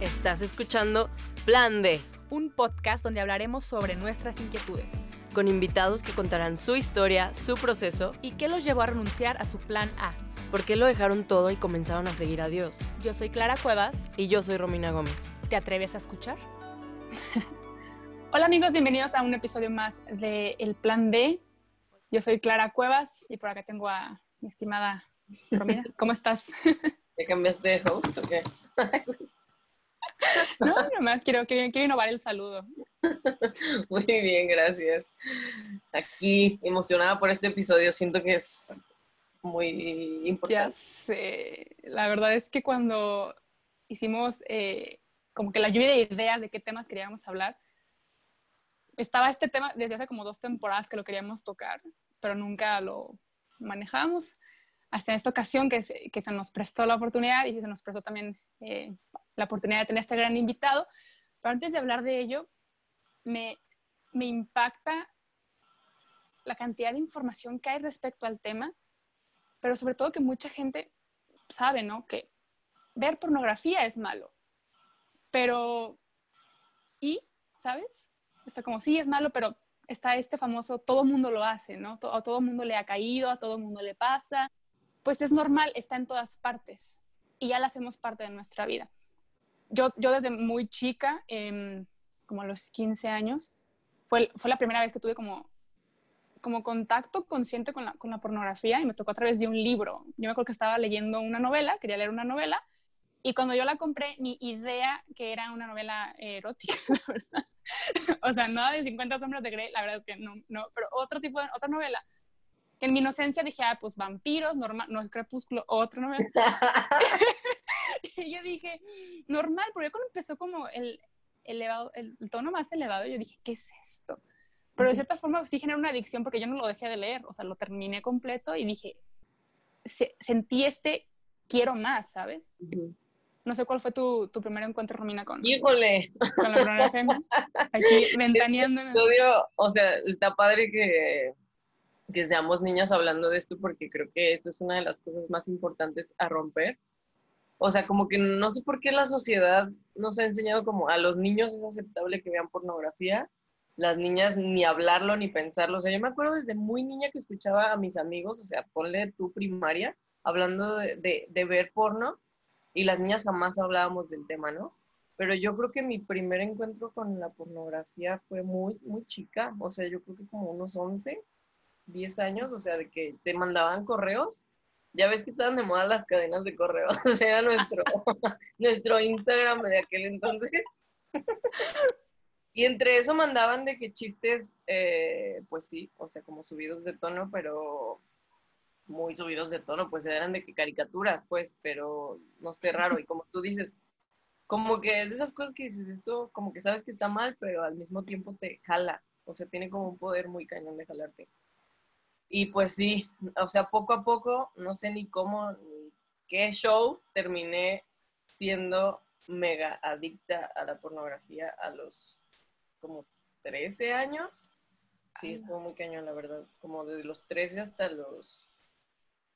Estás escuchando Plan D, un podcast donde hablaremos sobre nuestras inquietudes con invitados que contarán su historia, su proceso y qué los llevó a renunciar a su plan A. por qué lo dejaron todo y comenzaron a seguir a Dios. Yo soy Clara Cuevas. Y yo soy Romina Gómez. ¿Te atreves a escuchar? Hola amigos, bienvenidos a un episodio más de El Plan D. Yo soy Clara Cuevas y por acá tengo a mi estimada Romina. ¿Cómo estás? ¿Ya cambiaste de host o qué? No, nomás quiero, quiero, quiero innovar el saludo. Muy bien, gracias. Aquí, emocionada por este episodio, siento que es muy Ya importante. sé. La verdad es que cuando hicimos eh, como que la lluvia de ideas de qué temas queríamos hablar, estaba este tema desde hace como dos temporadas que lo queríamos tocar, pero nunca lo manejamos. Hasta en esta ocasión que se, que se nos prestó la oportunidad y se nos prestó también eh, la oportunidad de tener este gran invitado. Pero antes de hablar de ello, me, me impacta la cantidad de información que hay respecto al tema, pero sobre todo que mucha gente sabe, ¿no? Que ver pornografía es malo. Pero, ¿y? ¿Sabes? Está como, sí, es malo, pero está este famoso, todo mundo lo hace, ¿no? A todo mundo le ha caído, a todo mundo le pasa. Pues es normal, está en todas partes y ya la hacemos parte de nuestra vida. Yo, yo desde muy chica, em, como a los 15 años, fue, fue la primera vez que tuve como, como contacto consciente con la, con la pornografía y me tocó a través de un libro. Yo me acuerdo que estaba leyendo una novela, quería leer una novela, y cuando yo la compré, ni idea que era una novela eh, erótica, la verdad. o sea, nada de 50 sombras de Grey, la verdad es que no, no, pero otro tipo de, otra novela. En mi inocencia dije, ah, pues vampiros, normal, no es crepúsculo, otra novela. y yo dije, normal, porque cuando empezó como el, elevado, el, el tono más elevado, yo dije, ¿qué es esto? Pero de cierta forma sí generó una adicción porque yo no lo dejé de leer, o sea, lo terminé completo y dije, se- sentí este quiero más, ¿sabes? No sé cuál fue tu, tu primer encuentro, Romina, con, Híjole, con la pornografía. Aquí ventaneándonos. episodio, o sea, está padre que, que seamos niñas hablando de esto porque creo que esta es una de las cosas más importantes a romper. O sea, como que no sé por qué la sociedad nos ha enseñado como a los niños es aceptable que vean pornografía, las niñas ni hablarlo ni pensarlo. O sea, yo me acuerdo desde muy niña que escuchaba a mis amigos, o sea, ponle tu primaria, hablando de, de, de ver porno y las niñas jamás hablábamos del tema, ¿no? Pero yo creo que mi primer encuentro con la pornografía fue muy, muy chica, o sea, yo creo que como unos 11, 10 años, o sea, de que te mandaban correos. Ya ves que estaban de moda las cadenas de correos, o sea, era nuestro, nuestro Instagram de aquel entonces. Y entre eso mandaban de que chistes, eh, pues sí, o sea, como subidos de tono, pero muy subidos de tono, pues eran de que caricaturas, pues, pero no sé, raro. Y como tú dices, como que es de esas cosas que dices, esto como que sabes que está mal, pero al mismo tiempo te jala. O sea, tiene como un poder muy cañón de jalarte. Y pues sí, o sea, poco a poco, no sé ni cómo, ni qué show, terminé siendo mega adicta a la pornografía a los como 13 años. Sí, estuvo muy cañón, la verdad. Como desde los 13 hasta los,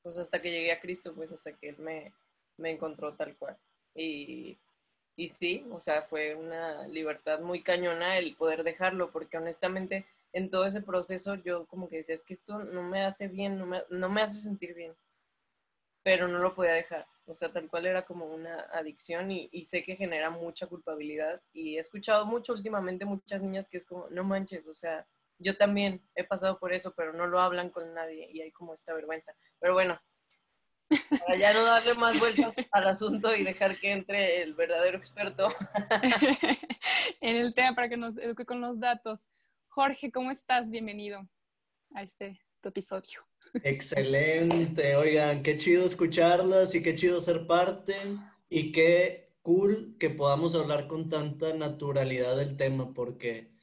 pues hasta que llegué a Cristo, pues hasta que Él me, me encontró tal cual. Y, y sí, o sea, fue una libertad muy cañona el poder dejarlo, porque honestamente en todo ese proceso yo como que decía, es que esto no me hace bien, no me, no me hace sentir bien, pero no lo podía dejar. O sea, tal cual era como una adicción y, y sé que genera mucha culpabilidad. Y he escuchado mucho últimamente muchas niñas que es como, no manches, o sea, yo también he pasado por eso, pero no lo hablan con nadie y hay como esta vergüenza. Pero bueno, para ya no darle más vueltas al asunto y dejar que entre el verdadero experto. en el tema para que nos eduque con los datos. Jorge, ¿cómo estás? Bienvenido a este tu episodio. Excelente, oigan, qué chido escucharlas y qué chido ser parte y qué cool que podamos hablar con tanta naturalidad del tema porque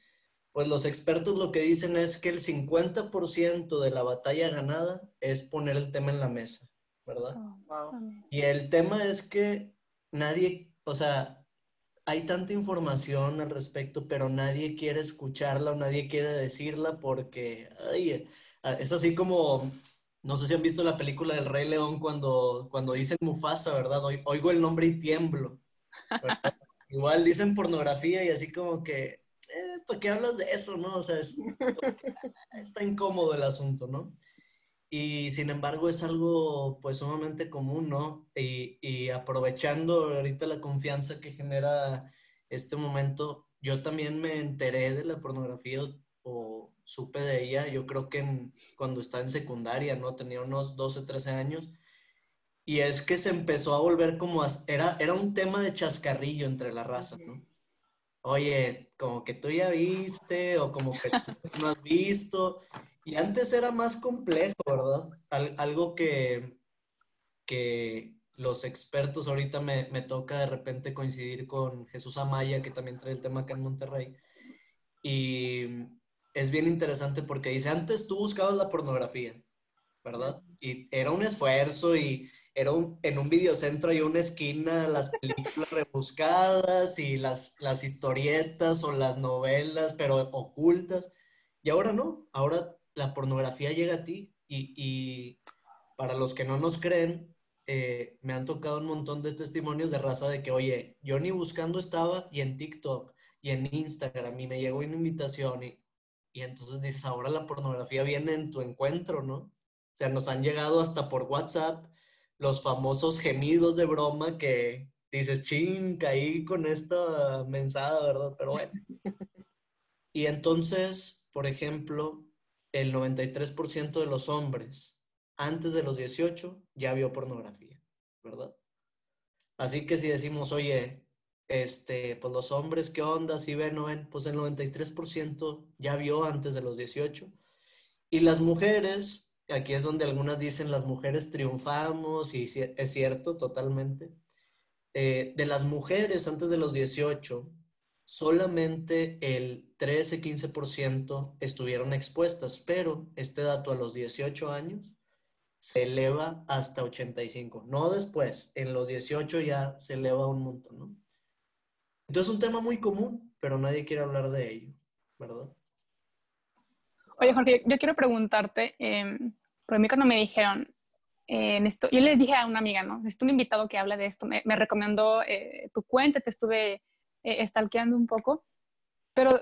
pues los expertos lo que dicen es que el 50% de la batalla ganada es poner el tema en la mesa, ¿verdad? Wow. Y el tema es que nadie, o sea, hay tanta información al respecto, pero nadie quiere escucharla o nadie quiere decirla porque, ay, es así como, no sé si han visto la película del Rey León cuando, cuando dicen Mufasa, ¿verdad? Oigo el nombre y tiemblo. ¿verdad? igual dicen pornografía y así como que, eh, ¿para qué hablas de eso, no? O sea, es, está incómodo el asunto, ¿no? Y sin embargo es algo pues sumamente común, ¿no? Y, y aprovechando ahorita la confianza que genera este momento, yo también me enteré de la pornografía o supe de ella, yo creo que cuando estaba en secundaria, ¿no? Tenía unos 12, 13 años. Y es que se empezó a volver como, era, era un tema de chascarrillo entre la raza, ¿no? Oye, como que tú ya viste o como que tú no has visto. Y antes era más complejo, ¿verdad? algo que, que los expertos, ahorita me, me, toca de repente coincidir con Jesús Amaya, que también trae el tema acá en Monterrey. Y es bien interesante porque dice, antes tú buscabas la pornografía, ¿verdad? Y era un esfuerzo y era un, en un videocentro hay una esquina, las películas rebuscadas y las, las historietas o las novelas, pero ocultas. Y ahora no, ahora la pornografía llega a ti y, y para los que no nos creen, eh, me han tocado un montón de testimonios de raza de que, oye, yo ni buscando estaba y en TikTok y en Instagram y me llegó una invitación y, y entonces dices, ahora la pornografía viene en tu encuentro, ¿no? O sea, nos han llegado hasta por WhatsApp los famosos gemidos de broma que dices, ching, caí con esta mensada, ¿verdad? Pero bueno. Y entonces, por ejemplo, el 93% de los hombres antes de los 18 ya vio pornografía, ¿verdad? Así que si decimos, oye, este, pues los hombres, ¿qué onda? Si ven o ven, pues el 93% ya vio antes de los 18. Y las mujeres, aquí es donde algunas dicen las mujeres triunfamos, y es cierto, totalmente. Eh, de las mujeres antes de los 18, solamente el 13-15% estuvieron expuestas, pero este dato a los 18 años se eleva hasta 85. No después, en los 18 ya se eleva un montón, ¿no? Entonces es un tema muy común, pero nadie quiere hablar de ello, ¿verdad? Oye, Jorge, yo quiero preguntarte, eh, por mí cuando me dijeron, eh, en esto, yo les dije a una amiga, ¿no? Necesito un invitado que hable de esto. Me, recomendó eh, tu cuenta, te estuve eh, stalkeando un poco, pero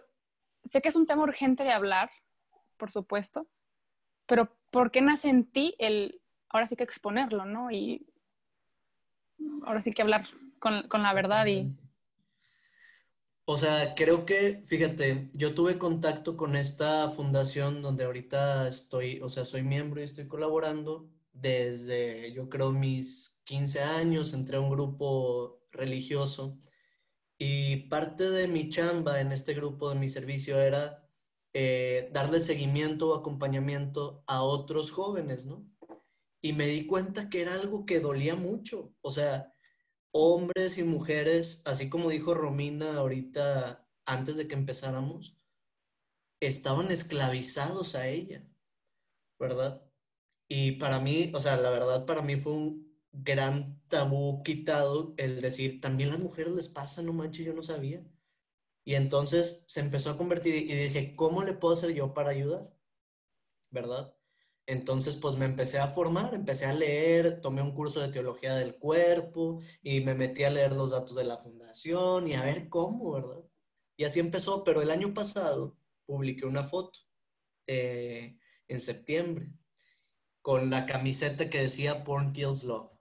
sé que es un tema urgente de hablar, por supuesto, pero ¿por qué nace en ti el, ahora sí que exponerlo, ¿no? Y ahora sí que hablar con, con la verdad y o sea, creo que, fíjate, yo tuve contacto con esta fundación donde ahorita estoy, o sea, soy miembro y estoy colaborando desde, yo creo, mis 15 años, entré a un grupo religioso y parte de mi chamba en este grupo, de mi servicio, era eh, darle seguimiento o acompañamiento a otros jóvenes, ¿no? Y me di cuenta que era algo que dolía mucho, o sea, hombres y mujeres, así como dijo Romina ahorita antes de que empezáramos, estaban esclavizados a ella, ¿verdad? Y para mí, o sea, la verdad para mí fue un gran tabú quitado el decir, también las mujeres les pasa, no manches, yo no sabía. Y entonces se empezó a convertir y dije, ¿cómo le puedo hacer yo para ayudar? ¿Verdad? Entonces, pues me empecé a formar, empecé a leer, tomé un curso de teología del cuerpo y me metí a leer los datos de la fundación y a ver cómo, ¿verdad? Y así empezó, pero el año pasado publiqué una foto eh, en septiembre con la camiseta que decía Porn Kills Love.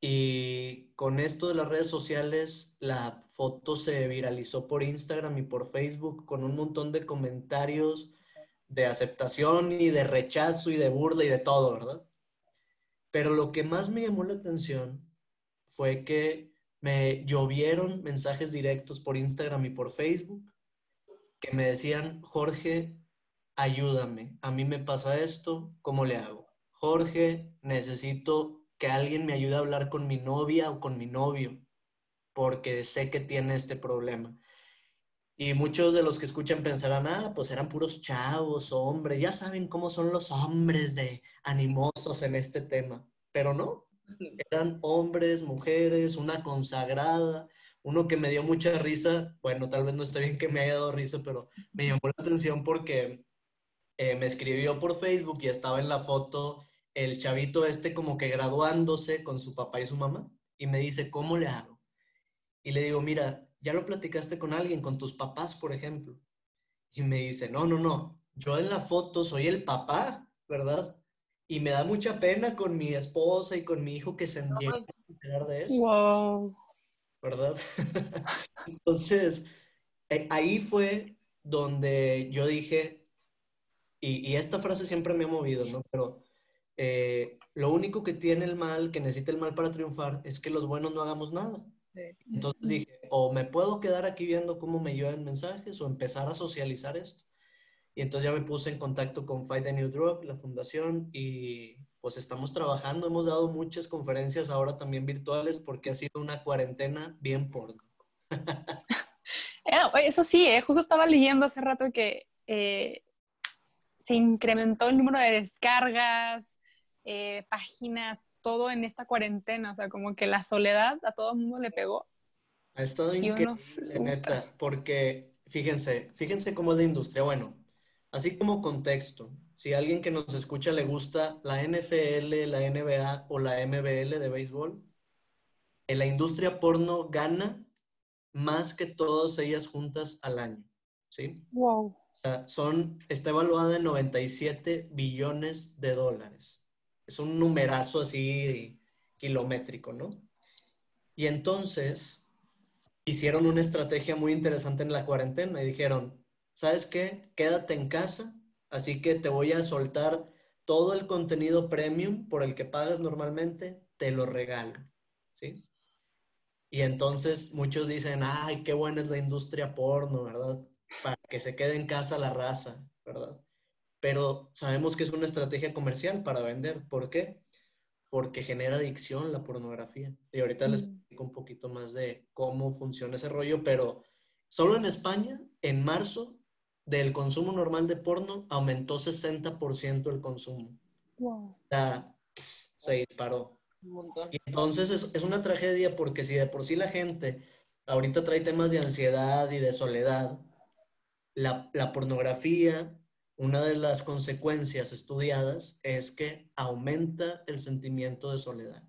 Y con esto de las redes sociales, la foto se viralizó por Instagram y por Facebook con un montón de comentarios de aceptación y de rechazo y de burla y de todo, ¿verdad? Pero lo que más me llamó la atención fue que me llovieron mensajes directos por Instagram y por Facebook que me decían, Jorge, ayúdame, a mí me pasa esto, ¿cómo le hago? Jorge, necesito que alguien me ayude a hablar con mi novia o con mi novio, porque sé que tiene este problema. Y muchos de los que escuchan pensarán, ah, pues eran puros chavos, hombres, ya saben cómo son los hombres de animosos en este tema, pero no, eran hombres, mujeres, una consagrada, uno que me dio mucha risa, bueno, tal vez no esté bien que me haya dado risa, pero me llamó la atención porque eh, me escribió por Facebook y estaba en la foto el chavito este como que graduándose con su papá y su mamá y me dice, ¿cómo le hago? Y le digo, mira, ¿ya lo platicaste con alguien, con tus papás, por ejemplo? Y me dice, no, no, no, yo en la foto soy el papá, ¿verdad? Y me da mucha pena con mi esposa y con mi hijo que se enterar de eso. Wow. ¿Verdad? Entonces, eh, ahí fue donde yo dije, y, y, esta frase siempre me ha movido, ¿no? Pero eh, lo único que tiene el mal, que necesita el mal para triunfar, es que los buenos no hagamos nada. Entonces dije, o me puedo quedar aquí viendo cómo me llevan mensajes o empezar a socializar esto. Y entonces ya me puse en contacto con Fight the New Drug, la fundación, y pues estamos trabajando. Hemos dado muchas conferencias ahora también virtuales porque ha sido una cuarentena bien porno. Eh, eso sí, eh, justo estaba leyendo hace rato que eh, se incrementó el número de descargas, páginas, todo en esta cuarentena. O sea, como que la soledad a todo el mundo le pegó. Ha estado increíble, neta, porque fíjense, fíjense cómo es la industria. Bueno, Así como contexto, si a alguien que nos escucha le gusta la NFL, la NBA o la MBL de béisbol, en la industria porno gana más que todas ellas juntas al año. ¿Sí? Wow. O sea, son, está evaluada en 97 billones de dólares. Es un numerazo así kilométrico, ¿no? Y entonces hicieron una estrategia muy interesante en la cuarentena y dijeron, ¿sabes qué? Quédate en casa, así que te voy a soltar todo el contenido premium por el que pagas normalmente, te lo regalo, ¿sí? Y entonces muchos dicen, ay, qué buena es la industria porno, ¿verdad? Para que se quede en casa la raza, ¿verdad? Pero sabemos que es una estrategia comercial para vender. ¿Por qué? Porque genera adicción la pornografía. Y ahorita les mm. explico un poquito más de cómo funciona ese rollo, pero solo en España, en marzo, del consumo normal de porno aumentó 60% el consumo. Wow. O sea, se disparó. Y entonces es, es, una tragedia porque si de por sí la gente ahorita trae temas de ansiedad y de soledad, la, la pornografía, una de las consecuencias estudiadas es que aumenta el sentimiento de soledad.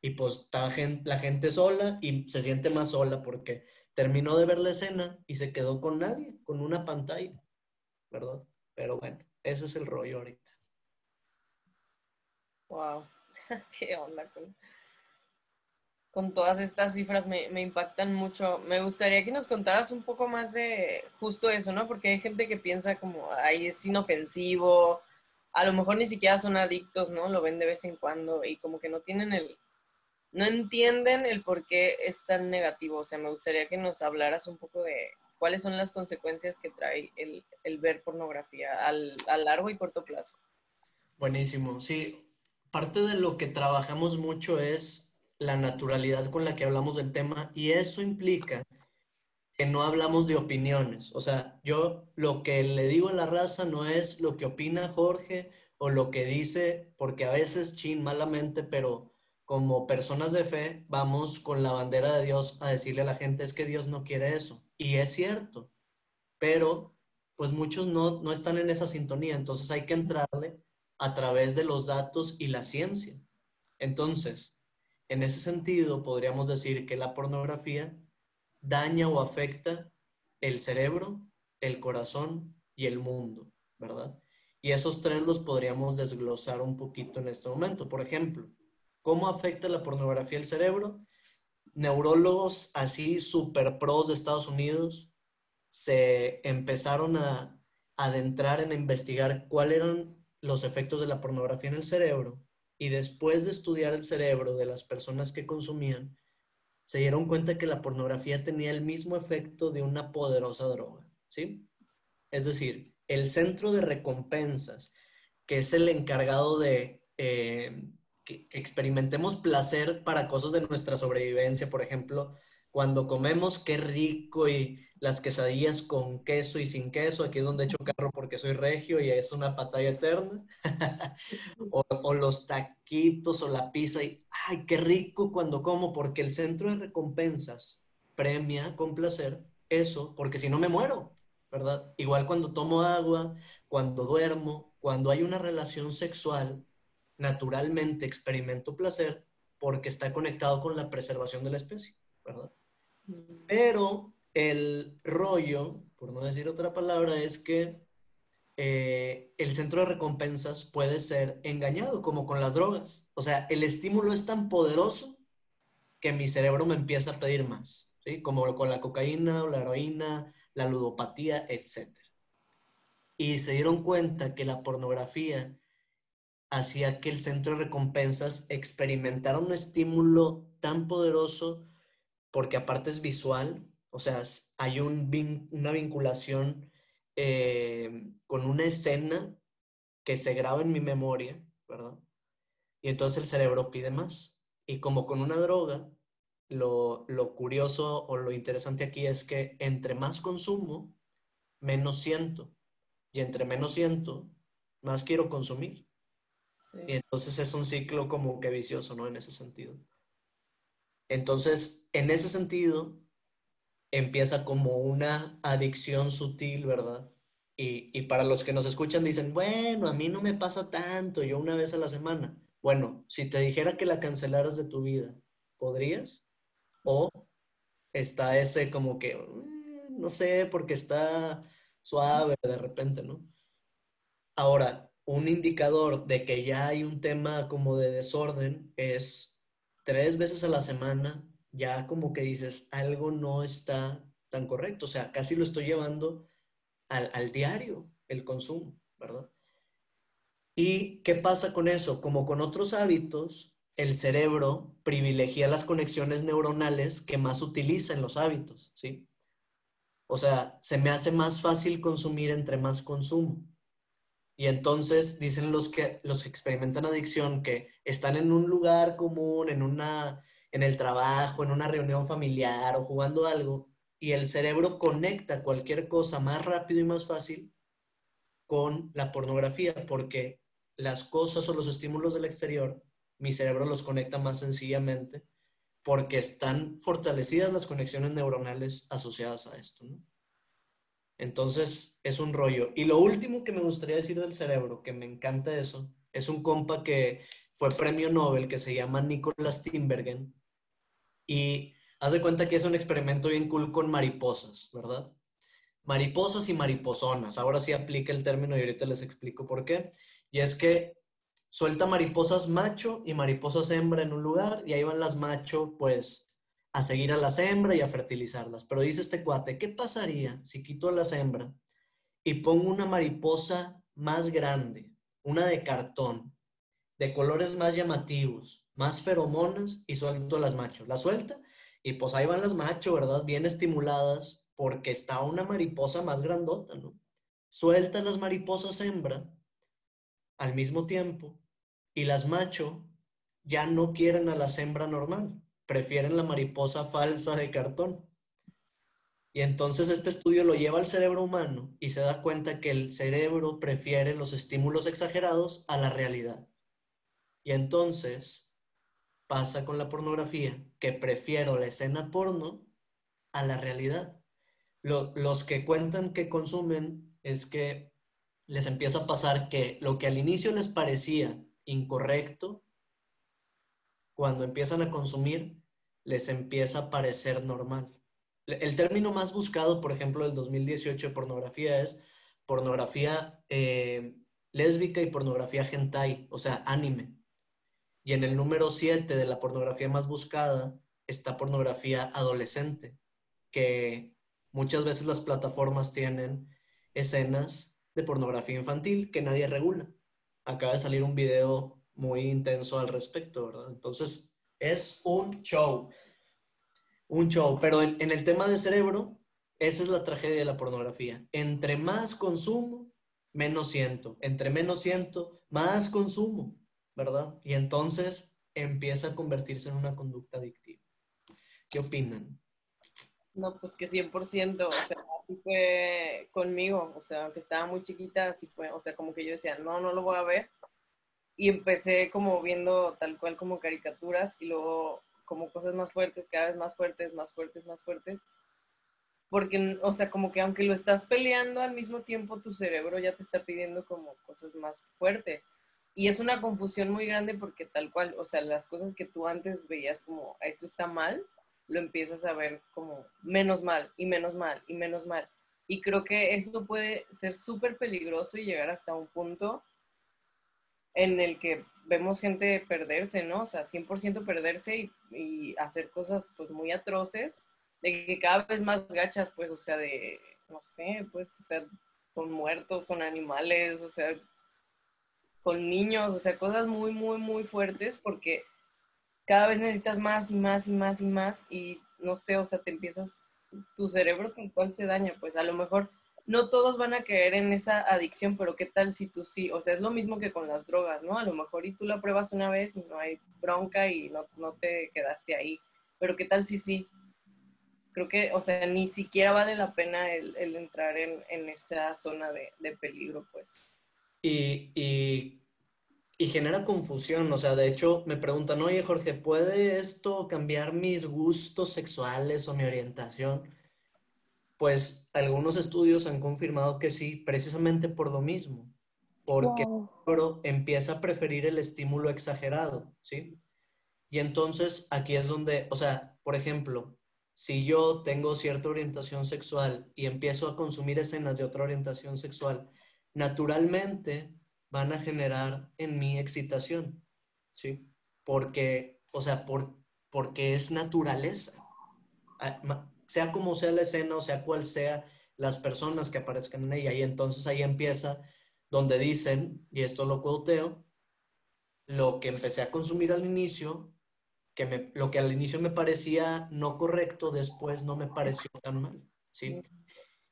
Y pues está la gente sola y se siente más sola porque terminó de ver la escena y se quedó con nadie, con una pantalla, ¿verdad? Pero bueno, ese es el rollo ahorita. Wow, qué onda todas estas cifras, me, impactan mucho. Me gustaría que nos contaras un poco más de justo eso, ¿no? Porque hay gente que piensa como, ay, es inofensivo, a lo mejor ni siquiera son adictos, ¿no? Lo ven de vez en cuando y como que no tienen el, no entienden el por qué es tan negativo. O sea, me gustaría que nos hablaras un poco de cuáles son las consecuencias que trae el, ver pornografía al, a largo y corto plazo. Buenísimo, sí. Parte de lo que trabajamos mucho es la naturalidad con la que hablamos del tema y eso implica que no hablamos de opiniones. O sea, yo lo que le digo a la raza no es lo que opina Jorge o lo que dice, porque a veces, chin, malamente, pero como personas de fe, vamos con la bandera de Dios a decirle a la gente, es que Dios no quiere eso. Y es cierto, pero pues muchos no, no están en esa sintonía, entonces hay que entrarle a través de los datos y la ciencia. Entonces, en ese sentido, podríamos decir que la pornografía daña o afecta el cerebro, el corazón y el mundo, ¿verdad? Y esos tres los podríamos desglosar un poquito en este momento. Por ejemplo, ¿Cómo afecta la pornografía el cerebro? Neurólogos así super pros de Estados Unidos se empezaron a adentrar en investigar cuáles eran los efectos de la pornografía en el cerebro y después de estudiar el cerebro de las personas que consumían, se dieron cuenta que la pornografía tenía el mismo efecto de una poderosa droga, ¿sí? Es decir, el centro de recompensas, que es el encargado de eh, que, experimentemos placer para cosas de nuestra sobrevivencia, por ejemplo, cuando comemos, qué rico y las quesadillas con queso y sin queso, aquí es donde echo carro porque soy regio y es una batalla eterna, o, o, los taquitos o la pizza y, ay, qué rico cuando como, porque el centro de recompensas premia con placer eso, porque si no me muero, ¿verdad? Igual cuando tomo agua, cuando duermo, cuando hay una relación sexual, naturalmente experimento placer porque está conectado con la preservación de la especie, ¿verdad? Pero el rollo, por no decir otra palabra, es que eh, el centro de recompensas puede ser engañado, como con las drogas. O sea, el estímulo es tan poderoso que mi cerebro me empieza a pedir más, ¿sí? Como con la cocaína o la heroína, la ludopatía, etc. Y se dieron cuenta que la pornografía hacía que el centro de recompensas experimentara un estímulo tan poderoso porque aparte es visual, o sea, hay un, una vinculación eh, con una escena que se graba en mi memoria, ¿verdad? Y entonces el cerebro pide más. Y como con una droga, lo, lo curioso o lo interesante aquí es que entre más consumo, menos siento. Y entre menos siento, más quiero consumir. Y entonces es un ciclo como que vicioso, ¿no? En ese sentido. Entonces, en ese sentido, empieza como una adicción sutil, ¿verdad? Y, y, para los que nos escuchan dicen, bueno, a mí no me pasa tanto, yo una vez a la semana. Bueno, si te dijera que la cancelaras de tu vida, ¿podrías? O está ese como que, mm, no sé, porque está suave de repente, ¿no? Ahora, un indicador de que ya hay un tema como de desorden es tres veces a la semana, ya como que dices, algo no está tan correcto, o sea, casi lo estoy llevando al, diario, el consumo, ¿verdad? ¿Y qué pasa con eso? Como con otros hábitos, el cerebro privilegia las conexiones neuronales que más utiliza en los hábitos, ¿sí? O sea, se me hace más fácil consumir entre más consumo. Y entonces dicen los que, los experimentan adicción que están en un lugar común, en, una, en el trabajo, en una reunión familiar o jugando algo, y el cerebro conecta cualquier cosa más rápido y más fácil con la pornografía, porque las cosas o los estímulos del exterior, mi cerebro los conecta más sencillamente, porque están fortalecidas las conexiones neuronales asociadas a esto. ¿no? Entonces, es un rollo. Y lo último que me gustaría decir del cerebro, que me encanta eso, es un compa que fue premio Nobel, que se llama Nicholas Timbergen. Y haz de cuenta que es un experimento bien cool con mariposas, ¿verdad? Mariposas y mariposonas. Ahora sí aplica el término y ahorita les explico por qué. Y es que suelta mariposas macho y mariposas hembra en un lugar y ahí van las macho, pues a seguir a las hembras y a fertilizarlas. Pero dice este cuate, ¿qué pasaría si quito a las hembras y pongo una mariposa más grande, una de cartón, de colores más llamativos, más feromonas y suelto a las machos? La suelta y pues ahí van las machos, ¿verdad? Bien estimuladas porque está una mariposa más grandota, ¿no? Suelta las mariposas hembra al mismo tiempo y las macho ya no quieren a la hembra normal prefieren la mariposa falsa de cartón. Y entonces este estudio lo lleva al cerebro humano y se da cuenta que el cerebro prefiere los estímulos exagerados a la realidad. Y entonces pasa con la pornografía, que prefiero la escena porno a la realidad. los que cuentan que consumen es que les empieza a pasar que lo que al inicio les parecía incorrecto, cuando empiezan a consumir, les empieza a parecer normal. El término más buscado, por ejemplo, del 2018 de pornografía es pornografía eh, lésbica y pornografía hentai, o sea, anime. Y en el número 7 de la pornografía más buscada está pornografía adolescente, que muchas veces las plataformas tienen escenas de pornografía infantil que nadie regula. Acaba de salir un video muy intenso al respecto, ¿verdad? Entonces, es un show. Un show. Pero en, el tema de cerebro, esa es la tragedia de la pornografía. Entre más consumo, menos siento. Entre menos siento, más consumo, ¿verdad? Y entonces empieza a convertirse en una conducta adictiva. ¿Qué opinan? No, pues que 100%, o sea, así fue conmigo, o sea, aunque estaba muy chiquita, así fue, o sea, como que yo decía, no, no lo voy a ver, y empecé como viendo tal cual como caricaturas y luego como cosas más fuertes, cada vez más fuertes, más fuertes, más fuertes. Porque, o sea, como que aunque lo estás peleando al mismo tiempo, tu cerebro ya te está pidiendo como cosas más fuertes. Y es una confusión muy grande porque tal cual, o sea, las cosas que tú antes veías como, esto está mal, lo empiezas a ver como menos mal y menos mal y menos mal. Y creo que eso puede ser súper peligroso y llegar hasta un punto en el que vemos gente perderse, ¿no? O sea, 100% perderse y, hacer cosas pues muy atroces, de que cada vez más gachas, pues, o sea, de, no sé, pues, o sea, con muertos, con animales, o sea, con niños, o sea, cosas muy, muy, muy fuertes porque cada vez necesitas más y más y más y más y no sé, o sea, te empiezas, tu cerebro con cual se daña, pues a lo mejor no todos van a caer en esa adicción, pero qué tal si tú sí, o sea, es lo mismo que con las drogas, ¿no? A lo mejor y tú la pruebas una vez y no hay bronca y no, no te quedaste ahí, pero qué tal si sí. Creo que, o sea, ni siquiera vale la pena el, entrar en, en, esa zona de, de peligro, pues. Y, y, y, genera confusión, o sea, de hecho me preguntan, oye Jorge, ¿puede esto cambiar mis gustos sexuales o mi orientación? Pues algunos estudios han confirmado que sí, precisamente por lo mismo, porque wow. el cerebro empieza a preferir el estímulo exagerado, ¿sí? Y entonces aquí es donde, o sea, por ejemplo, si yo tengo cierta orientación sexual y empiezo a consumir escenas de otra orientación sexual, naturalmente van a generar en mí excitación, ¿sí? Porque, o sea, por, porque es naturaleza sea como sea la escena o sea cual sea las personas que aparezcan en ella. Y entonces ahí empieza donde dicen, y esto lo cuoteo, lo que empecé a consumir al inicio, que me, lo que al inicio me parecía no correcto, después no me pareció tan mal, ¿sí?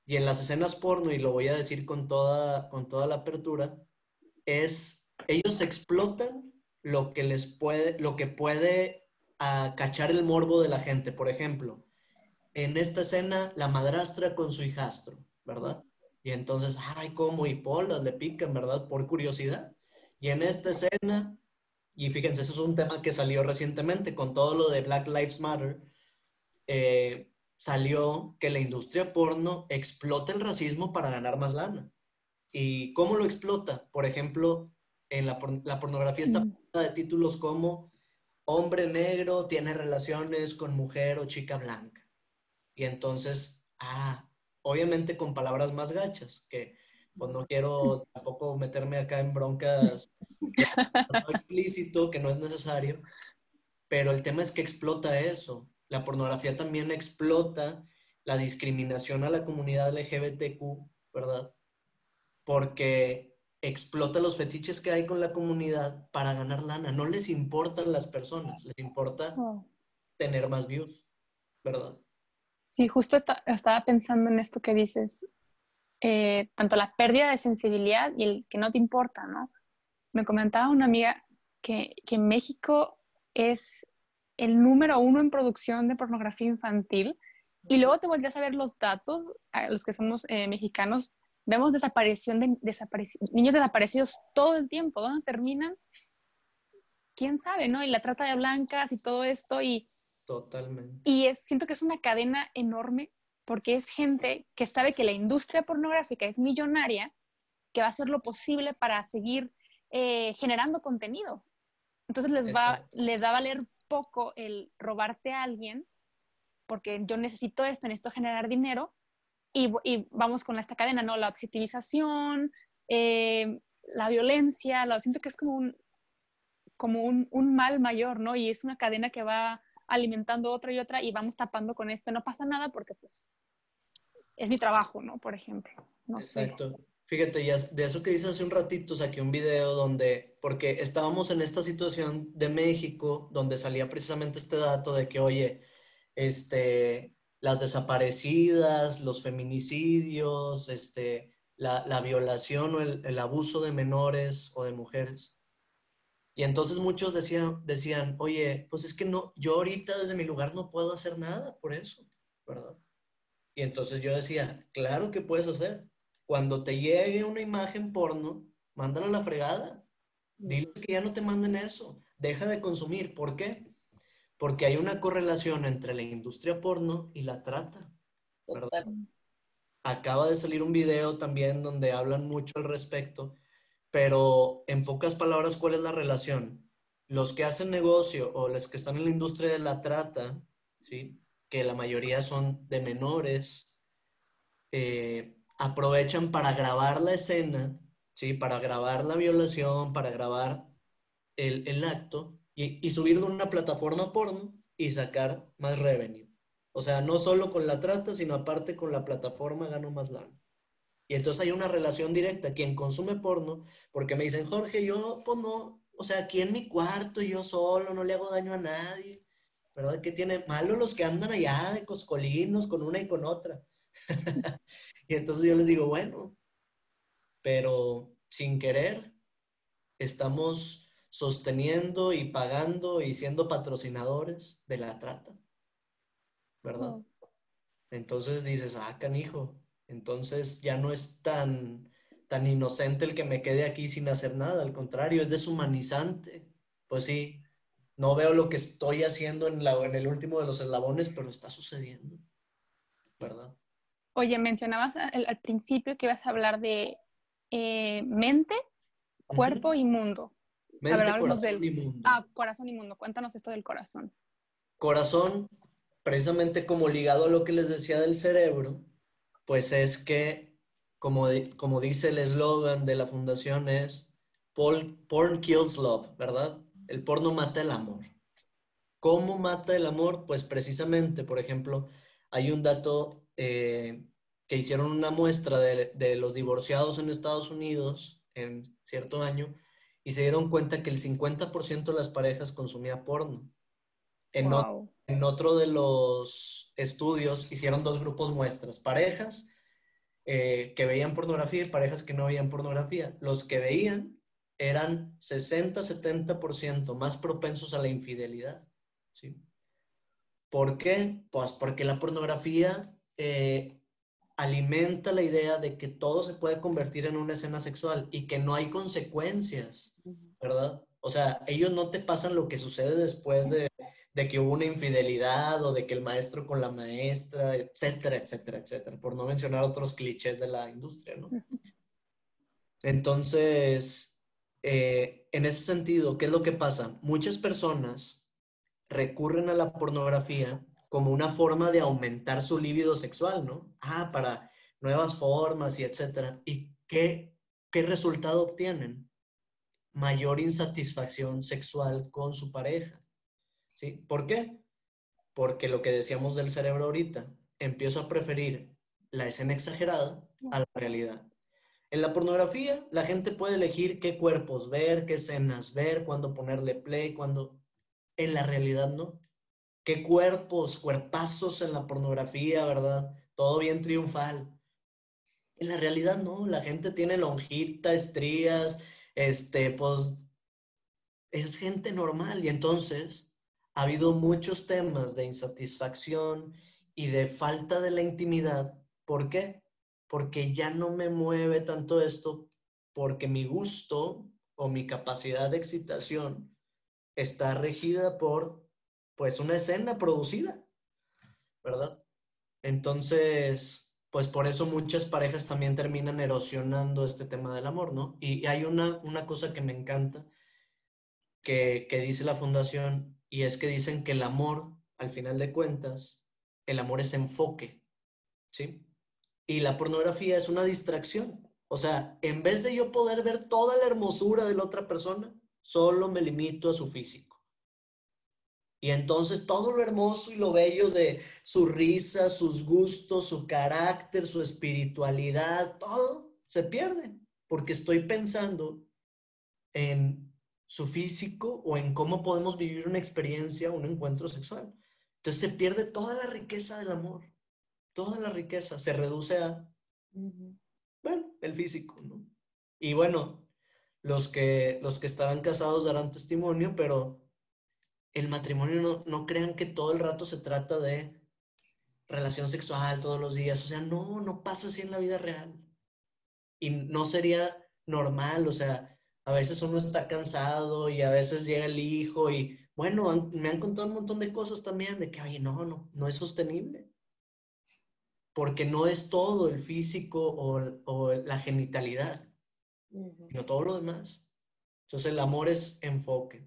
Y en las escenas porno, y lo voy a decir con toda, con toda la apertura, es, ellos explotan lo que les puede, lo que puede uh, cachar el morbo de la gente. Por ejemplo, en esta escena la madrastra con su hijastro, ¿verdad? Y entonces, ay, cómo hipolas le pican, ¿verdad? Por curiosidad. Y en esta escena, y fíjense, eso es un tema que salió recientemente con todo lo de Black Lives Matter, eh, salió que la industria porno explota el racismo para ganar más lana. ¿Y cómo lo explota? Por ejemplo, en la, la pornografía está mm. de títulos como hombre negro tiene relaciones con mujer o chica blanca. Y entonces, ah, obviamente con palabras más gachas, que pues no quiero tampoco meterme acá en broncas no explícito, que no es necesario, pero el tema es que explota eso. La pornografía también explota la discriminación a la comunidad LGBTQ, ¿verdad? Porque explota los fetiches que hay con la comunidad para ganar lana. No les importan las personas, les importa tener más views, ¿verdad? Sí, justo estaba pensando en esto que dices, eh, tanto la pérdida de sensibilidad y el que no te importa, ¿no? Me comentaba una amiga que, que México es el número uno en producción de pornografía infantil y luego te volvías a ver los datos, los que somos eh, mexicanos, vemos desaparición de niños desaparecidos todo el tiempo, ¿dónde terminan? ¿Quién sabe, no? Y la trata de blancas y todo esto y Totalmente. Y es, siento que es una cadena enorme porque es gente que sabe que la industria pornográfica es millonaria, que va a hacer lo posible para seguir eh, generando contenido. Entonces les va, les va a valer poco el robarte a alguien porque yo necesito esto, necesito generar dinero y, y vamos con esta cadena, ¿no? La objetivización, eh, la violencia, lo siento que es como un, como un, un mal mayor, ¿no? Y es una cadena que va alimentando otra y otra y vamos tapando con esto. No pasa nada porque pues es mi trabajo, ¿no? Por ejemplo. No Exacto. Fíjate, ya de eso que dices hace un ratito, saqué un video donde, porque estábamos en esta situación de México, donde salía precisamente este dato de que, oye, este, las desaparecidas, los feminicidios, este, la, la violación o el, abuso de menores o de mujeres, y entonces muchos decían, decían, oye, pues es que no, yo ahorita desde mi lugar no puedo hacer nada por eso, ¿verdad? Y entonces yo decía, claro que puedes hacer. Cuando te llegue una imagen porno, mándala a la fregada. Diles que ya no te manden eso. Deja de consumir. ¿Por qué? Porque hay una correlación entre la industria porno y la trata, ¿verdad? Acaba de salir un video también donde hablan mucho al respecto pero en pocas palabras, ¿cuál es la relación? Los que hacen negocio o los que están en la industria de la trata, ¿sí? que la mayoría son de menores, eh, aprovechan para grabar la escena, ¿sí? Para grabar la violación, para grabar el, acto y, y subirlo a una plataforma porno y sacar más revenue. O sea, no solo con la trata, sino aparte con la plataforma gano más lana. Y entonces hay una relación directa. Quien consume porno, porque me dicen, Jorge, yo, pues no, o sea, aquí en mi cuarto, yo solo, no le hago daño a nadie. ¿Verdad? ¿Qué tiene malo los que andan allá de coscolinos con una y con otra? y entonces yo les digo, bueno, pero sin querer, estamos sosteniendo y pagando y siendo patrocinadores de la trata. ¿Verdad? Entonces dices, ah, canijo, entonces ya no es tan, tan inocente el que me quede aquí sin hacer nada, al contrario, es deshumanizante. Pues sí, no veo lo que estoy haciendo en, la, en el último de los eslabones, pero está sucediendo, ¿verdad? Oye, mencionabas al, principio que ibas a hablar de eh, mente, cuerpo y mundo. Mente, corazón y mundo. Ah, corazón y mundo. Cuéntanos esto del corazón. Corazón, precisamente como ligado a lo que les decía del cerebro, pues es que, como, como dice el eslogan de la fundación, es Porn kills love, ¿verdad? El porno mata el amor. ¿Cómo mata el amor? Pues precisamente, por ejemplo, hay un dato eh, que hicieron una muestra de, los divorciados en Estados Unidos en cierto año y se dieron cuenta que el 50% de las parejas consumía porno. En, en otro de los estudios hicieron dos grupos muestras, parejas eh, que veían pornografía y parejas que no veían pornografía. Los que veían eran 60-70% más propensos a la infidelidad. ¿sí? ¿Por qué? Pues porque la pornografía eh, alimenta la idea de que todo se puede convertir en una escena sexual y que no hay consecuencias, ¿verdad? O sea, ellos no te pasan lo que sucede después de de que hubo una infidelidad o de que el maestro con la maestra, etcétera, etcétera, etcétera, por no mencionar otros clichés de la industria, ¿no? Entonces, eh, en ese sentido, ¿qué es lo que pasa? Muchas personas recurren a la pornografía como una forma de aumentar su libido sexual, ¿no? Ah, para nuevas formas y etcétera. ¿Y qué, qué resultado obtienen? Mayor insatisfacción sexual con su pareja. ¿Sí? ¿Por qué? Porque lo que decíamos del cerebro ahorita, empiezo a preferir la escena exagerada a la realidad. En la pornografía, la gente puede elegir qué cuerpos ver, qué escenas ver, cuándo ponerle play, cuándo... En la realidad, ¿no? ¿Qué cuerpos, cuerpazos en la pornografía, verdad? Todo bien triunfal. En la realidad, no. La gente tiene lonjita, estrías, este, pues... Es gente normal y entonces ha habido muchos temas de insatisfacción y de falta de la intimidad. ¿Por qué? Porque ya no me mueve tanto esto, porque mi gusto o mi capacidad de excitación está regida por, pues, una escena producida, ¿verdad? Entonces, pues por eso muchas parejas también terminan erosionando este tema del amor, ¿no? Y, hay una, una cosa que me encanta, que, que dice la fundación, y es que dicen que el amor, al final de cuentas, el amor es enfoque, ¿sí? Y la pornografía es una distracción. O sea, en vez de yo poder ver toda la hermosura de la otra persona, solo me limito a su físico. Y entonces todo lo hermoso y lo bello de su risa, sus gustos, su carácter, su espiritualidad, todo se pierde, porque estoy pensando en su físico o en cómo podemos vivir una experiencia, un encuentro sexual. Entonces se pierde toda la riqueza del amor, toda la riqueza se reduce a, bueno, el físico, ¿no? Y bueno, los que, los que estaban casados darán testimonio, pero el matrimonio no, no crean que todo el rato se trata de relación sexual todos los días, o sea, no, no pasa así en la vida real. Y no sería normal, o sea, a veces uno está cansado y a veces llega el hijo y bueno, me han contado un montón de cosas también de que, oye, no, no, no es sostenible. Porque no es todo el físico o, la genitalidad, sino todo lo demás. Entonces el amor es enfoque,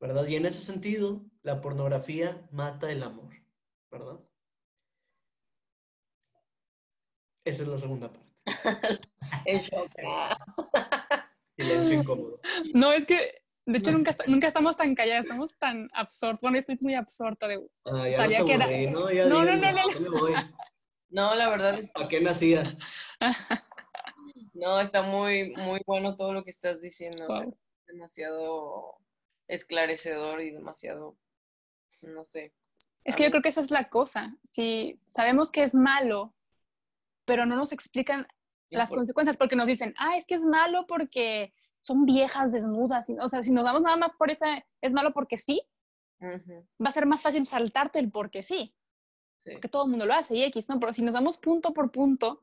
¿verdad? Y en ese sentido, la pornografía mata el amor. ¿verdad? Esa es la segunda parte. En shock. Silencio incómodo. No, es que, de hecho, nunca, nunca estamos tan calladas, estamos tan absortos. Bueno, estoy muy absorta de... Ah, ya Sabía que era- ¿no? Ya No, no, no, no, la verdad es ¿Para qué nacía? No, está muy, muy bueno todo lo que estás diciendo. o sea, Wow. demasiado esclarecedor y demasiado, no sé. Es que yo creo que esa es la cosa. Si sabemos que es malo, pero no nos explican las consecuencias, porque nos dicen, ah, es que es malo porque son viejas desnudas. O sea, si nos damos nada más por esa, es malo porque sí, va a ser más fácil saltarte el porque sí, sí. porque todo el mundo lo hace y X, ¿no? Pero si nos damos punto por punto,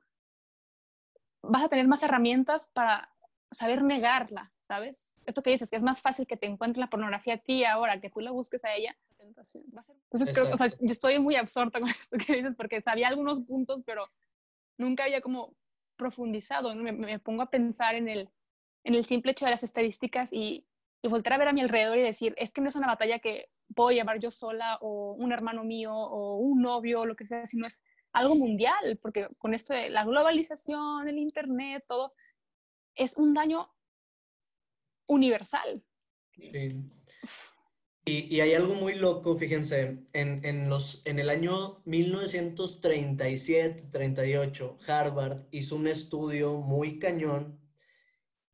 vas a tener más herramientas para saber negarla, ¿sabes? Esto que dices, que es más fácil que te encuentre la pornografía a ti ahora, que tú la busques a ella. tentación. Va a ser- Entonces, creo, o sea, Exacto. yo estoy muy absorta con esto que dices, porque sabía algunos puntos, pero nunca había como profundizado. ¿no? Me, me pongo a pensar en el, en el simple hecho de las estadísticas y, y volver a ver a mi alrededor y decir, es que no es una batalla que puedo llevar yo sola o un hermano mío o un novio o lo que sea, sino es algo mundial, porque con esto de la globalización, el Internet, todo, es un daño universal. Sí. Y, hay algo muy loco, fíjense, en, en los, en el año 1937-38, Harvard hizo un estudio muy cañón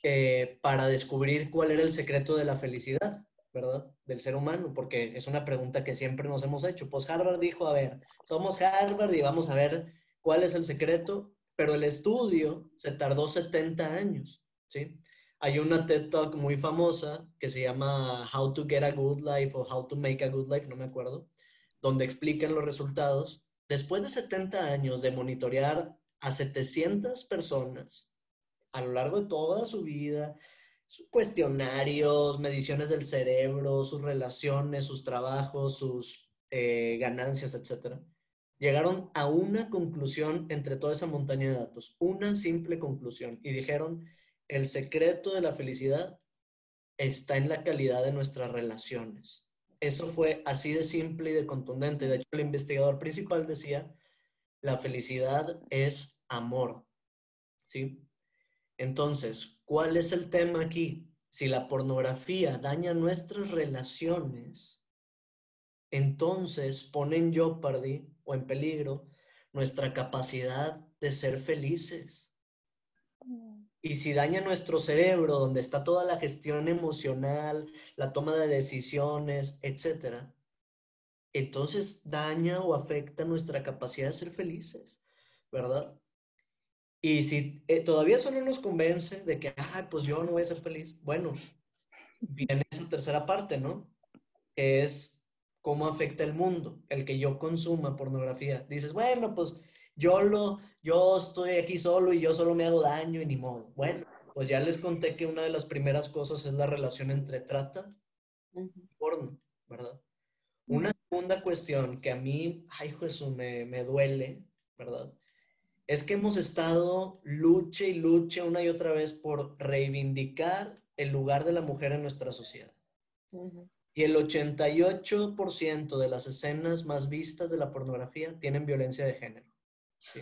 eh, para descubrir cuál era el secreto de la felicidad, ¿verdad? Del ser humano, porque es una pregunta que siempre nos hemos hecho. Pues Harvard dijo, a ver, somos Harvard y vamos a ver cuál es el secreto, pero el estudio se tardó 70 años, ¿sí? Hay una TED Talk muy famosa que se llama How to Get a Good Life o How to Make a Good Life, no me acuerdo, donde explican los resultados. Después de 70 años de monitorear a 700 personas a lo largo de toda su vida, sus cuestionarios, mediciones del cerebro, sus relaciones, sus trabajos, sus eh, ganancias, etc. Llegaron a una conclusión entre toda esa montaña de datos, una simple conclusión, y dijeron, el secreto de la felicidad está en la calidad de nuestras relaciones. Eso fue así de simple y de contundente. De hecho, el investigador principal decía, la felicidad es amor. ¿Sí? Entonces, ¿cuál es el tema aquí? Si la pornografía daña nuestras relaciones, entonces pone en jeopardy o en peligro nuestra capacidad de ser felices. Y si daña nuestro cerebro, donde está toda la gestión emocional, la toma de decisiones, etcétera, entonces daña o afecta nuestra capacidad de ser felices, ¿verdad? Y si eh, todavía eso no nos convence de que, ah, pues yo no voy a ser feliz, bueno, viene esa tercera parte, ¿no? Es cómo afecta el mundo, el que yo consuma pornografía. Dices, bueno, pues yo lo, yo estoy aquí solo y yo solo me hago daño y ni modo. Bueno, pues ya les conté que una de las primeras cosas es la relación entre trata y porno, ¿verdad? Una segunda cuestión que a mí, ay, Jesús, me, me duele, ¿verdad? Es que hemos estado luche y luche una y otra vez por reivindicar el lugar de la mujer en nuestra sociedad. Y el 88% de las escenas más vistas de la pornografía tienen violencia de género. ¿Sí?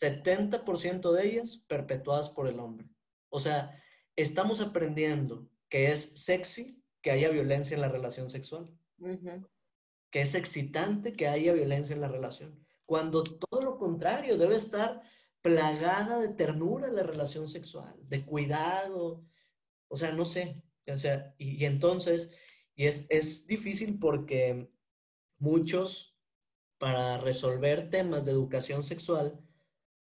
70% de ellas perpetuadas por el hombre. O sea, estamos aprendiendo que es sexy que haya violencia en la relación sexual, que es excitante que haya violencia en la relación, cuando todo lo contrario debe estar plagada de ternura la relación sexual, de cuidado, o sea, no sé, o sea, y, y entonces, y es, es difícil porque muchos, para resolver temas de educación sexual,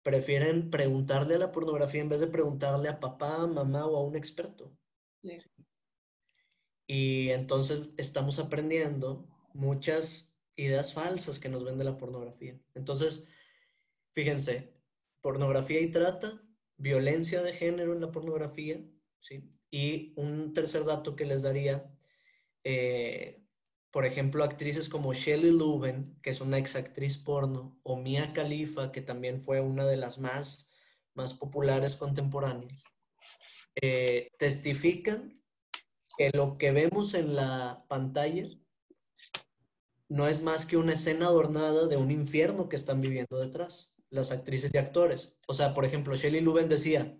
prefieren preguntarle a la pornografía en vez de preguntarle a papá, mamá o a un experto. Sí. Y entonces estamos aprendiendo muchas ideas falsas que nos vende la pornografía. Entonces, fíjense, pornografía y trata, violencia de género en la pornografía, ¿sí? Y un tercer dato que les daría, eh, por ejemplo, actrices como Shelley Lubben, que es una exactriz porno, o Mia Khalifa, que también fue una de las más, más populares contemporáneas, eh, testifican que lo que vemos en la pantalla no es más que una escena adornada de un infierno que están viviendo detrás, las actrices y actores. O sea, por ejemplo, Shelley Luben decía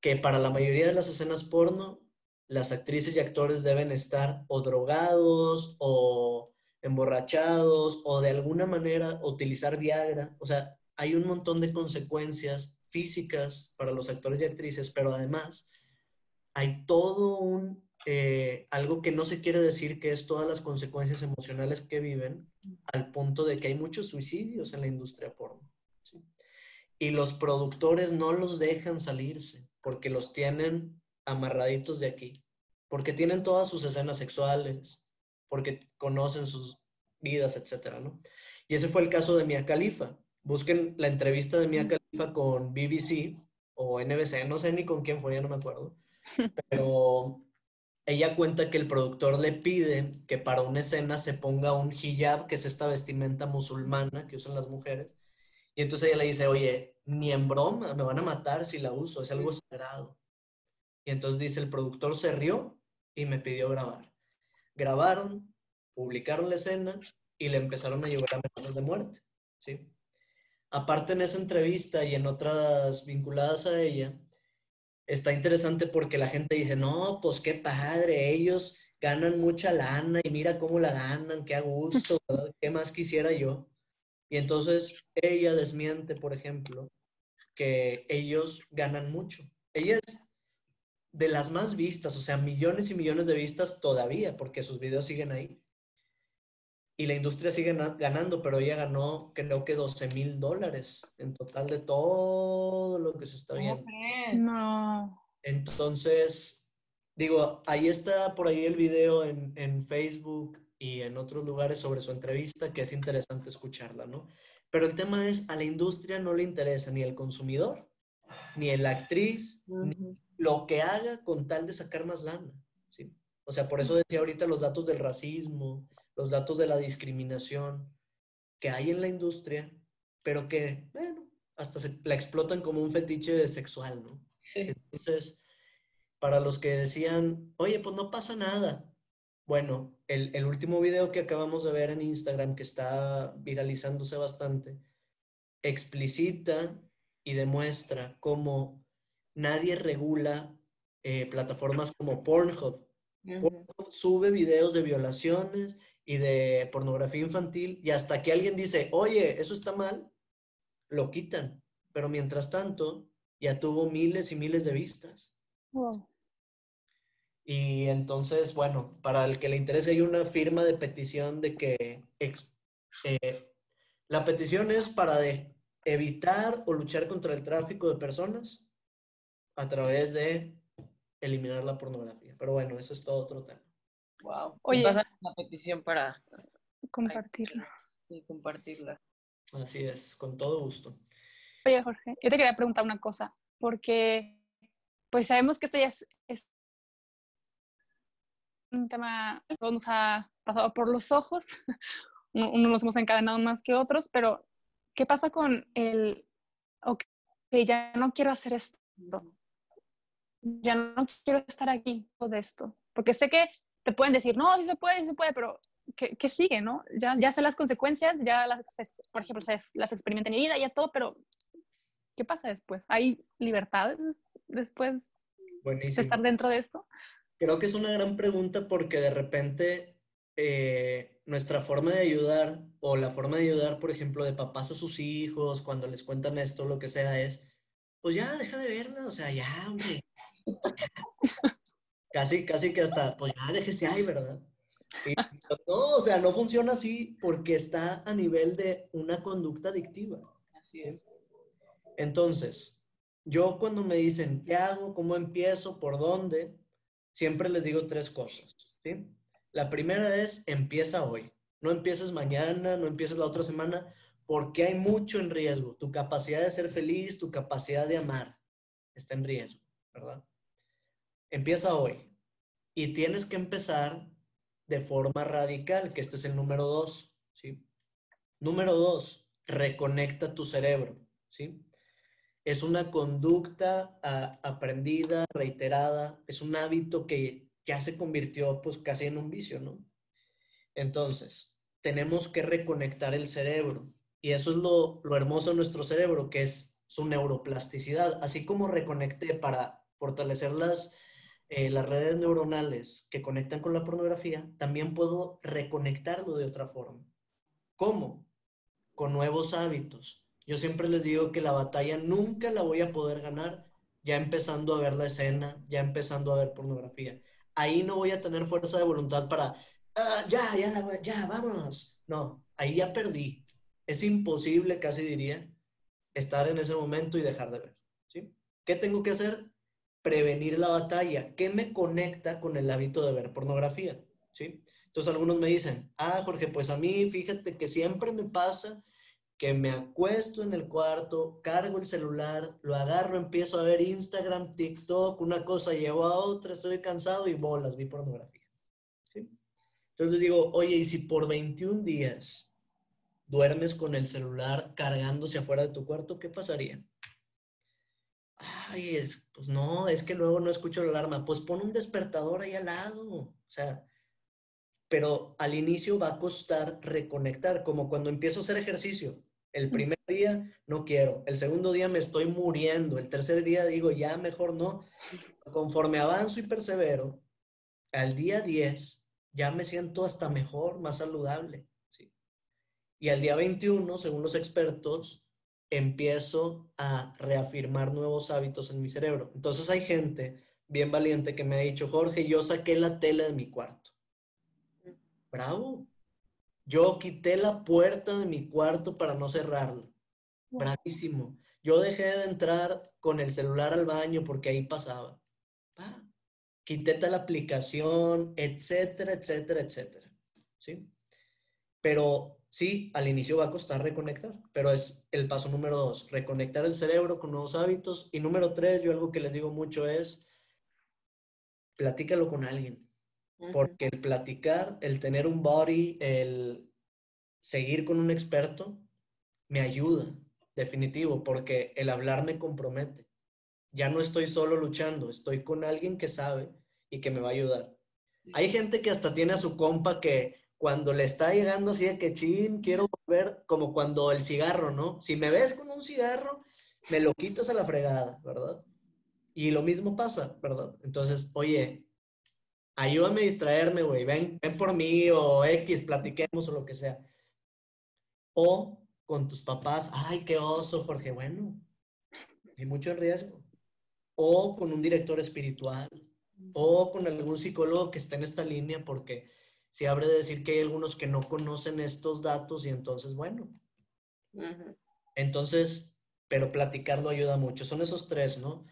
que para la mayoría de las escenas porno, las actrices y actores deben estar o drogados o emborrachados o de alguna manera utilizar Viagra. O sea, hay un montón de consecuencias físicas para los actores y actrices, pero además hay todo un, eh, algo que no se quiere decir que es todas las consecuencias emocionales que viven, al punto de que hay muchos suicidios en la industria porno. Y los productores no los dejan salirse porque los tienen amarraditos de aquí, porque tienen todas sus escenas sexuales, porque conocen sus vidas, etcétera, ¿no? Y ese fue el caso de Mia Khalifa. Busquen la entrevista de Mia Khalifa con BBC o NBC, no sé ni con quién fue, ya no me acuerdo pero ella cuenta que el productor le pide que para una escena se ponga un hijab, que es esta vestimenta musulmana que usan las mujeres. Y entonces ella le dice, oye, ni en broma, me van a matar si la uso, es algo sagrado. Y entonces dice, el productor se rió y me pidió grabar. Grabaron, publicaron la escena y le empezaron a llevar amenazas de muerte. ¿sí? Aparte en esa entrevista y en otras vinculadas a ella, está interesante porque la gente dice, no, pues qué padre, ellos ganan mucha lana y mira cómo la ganan, qué a gusto, ¿qué más quisiera yo? Y entonces ella desmiente, por ejemplo, que ellos ganan mucho. Ella es de las más vistas, o sea, millones y millones de vistas todavía, porque sus videos siguen ahí. Y la industria sigue ganando, pero ella ganó creo que 12 mil dólares en total de todo lo que se está viendo. No. Entonces, digo, ahí está por ahí el video en, en, Facebook y en otros lugares sobre su entrevista, que es interesante escucharla, ¿no? Pero el tema es, a la industria no le interesa ni el consumidor, ni la actriz, ni lo que haga con tal de sacar más lana, ¿sí? O sea, por eso decía ahorita los datos del racismo, los datos de la discriminación que hay en la industria, pero que, bueno, hasta se la explotan como un fetiche sexual, ¿no? Entonces, para los que decían, oye, pues no pasa nada. Bueno, el, el último video que acabamos de ver en Instagram, que está viralizándose bastante, explicita y demuestra cómo nadie regula eh, plataformas como Pornhub. Pornhub sube videos de violaciones y de pornografía infantil y hasta que alguien dice, oye, eso está mal, lo quitan. Pero mientras tanto, ya tuvo miles y miles de vistas. Y entonces, bueno, para el que le interese, hay una firma de petición de que eh, la petición es para de evitar o luchar contra el tráfico de personas a través de eliminar la pornografía. Pero bueno, eso es todo otro tema. Wow. Oye, pasa la petición para compartirla. Sí, compartirla. Así es, con todo gusto. Oye, Jorge, yo te quería preguntar una cosa, porque pues sabemos que esto ya es, un tema que nos ha pasado por los ojos, unos nos hemos encadenado más que otros, pero ¿qué pasa con el, ok, ya no quiero hacer esto, ya no quiero estar aquí de esto, porque sé que te pueden decir, no, sí se puede, sí se puede, pero ¿qué, qué sigue, no? Ya, ya sé las consecuencias, ya las, por ejemplo, las experimenté en mi vida, ya todo, pero ¿qué pasa después? ¿Hay libertad después de estar dentro de esto? Creo que es una gran pregunta porque de repente eh, nuestra forma de ayudar o la forma de ayudar, por ejemplo, de papás a sus hijos cuando les cuentan esto, lo que sea, es, pues ya, deja de verla, o sea, ya, hombre. Casi, casi que hasta, pues ya déjese ahí, ¿verdad? no, o sea, no funciona así porque está a nivel de una conducta adictiva. Así es. Entonces, yo cuando me dicen, ¿qué hago? ¿Cómo empiezo? ¿Por dónde? Siempre les digo tres cosas, ¿sí? La primera es, empieza hoy. No empieces mañana, no empieces la otra semana, porque hay mucho en riesgo. Tu capacidad de ser feliz, tu capacidad de amar está en riesgo, ¿verdad? Empieza hoy. Y tienes que empezar de forma radical, que este es el número dos, ¿sí? Número dos, reconecta tu cerebro, ¿sí? Es una conducta aprendida, reiterada, es un hábito que ya se convirtió pues casi en un vicio, ¿no? Entonces, tenemos que reconectar el cerebro. Y eso es lo, lo hermoso de nuestro cerebro, que es su neuroplasticidad. Así como reconecté para fortalecer las, eh, las redes neuronales que conectan con la pornografía, también puedo reconectarlo de otra forma. ¿Cómo? Con nuevos hábitos. Yo siempre les digo que la batalla nunca la voy a poder ganar ya empezando a ver la escena, ya empezando a ver pornografía. Ahí no voy a tener fuerza de voluntad para, ah, ya, ya, ya, vámonos. No, ahí ya perdí. Es imposible, casi diría, estar en ese momento y dejar de ver. ¿sí? ¿Qué tengo que hacer? Prevenir la batalla. ¿Qué me conecta con el hábito de ver pornografía? ¿sí? Entonces algunos me dicen, ah, Jorge, pues a mí fíjate que siempre me pasa que me acuesto en el cuarto, cargo el celular, lo agarro, empiezo a ver Instagram, TikTok, una cosa llevo a otra, estoy cansado y bolas, vi pornografía. ¿sí? Entonces digo, oye, ¿y si por 21 días duermes con el celular cargándose afuera de tu cuarto, ¿qué pasaría? Ay, pues no, es que luego no escucho la alarma. Pues pon un despertador ahí al lado. O sea, pero al inicio va a costar reconectar, como cuando empiezo a hacer ejercicio. El primer día no quiero, el segundo día me estoy muriendo, el tercer día digo ya mejor no. Conforme avanzo y persevero, al día 10 ya me siento hasta mejor, más saludable. ¿sí? Y al día 21, según los expertos, empiezo a reafirmar nuevos hábitos en mi cerebro. Entonces hay gente bien valiente que me ha dicho, Jorge, yo saqué la tele de mi cuarto. Bravo. Yo quité la puerta de mi cuarto para no cerrarla. Bravísimo. Yo dejé de entrar con el celular al baño porque ahí pasaba. Quité tal aplicación, etcétera, etcétera, etcétera. ¿Sí? Pero sí, al inicio va a costar reconectar, pero es el paso número dos, reconectar el cerebro con nuevos hábitos. Y número tres, yo algo que les digo mucho es, platícalo con alguien. Porque el platicar, el tener un body, el seguir con un experto, me ayuda, definitivo, porque el hablar me compromete. Ya no estoy solo luchando, estoy con alguien que sabe y que me va a ayudar. Hay gente que hasta tiene a su compa que cuando le está llegando así de que chin, quiero volver, como cuando el cigarro, ¿no? Si me ves con un cigarro, me lo quitas a la fregada, ¿verdad? Y lo mismo pasa, ¿verdad? Entonces, oye, ayúdame a distraerme, güey, ven, ven por mí o X, platiquemos o lo que sea. O con tus papás, ay, qué oso, Jorge, bueno, hay mucho riesgo. O con un director espiritual, o con algún psicólogo que esté en esta línea, porque si abre de decir que hay algunos que no conocen estos datos y entonces, bueno. Entonces, pero platicarlo ayuda mucho. Son esos tres, ¿no?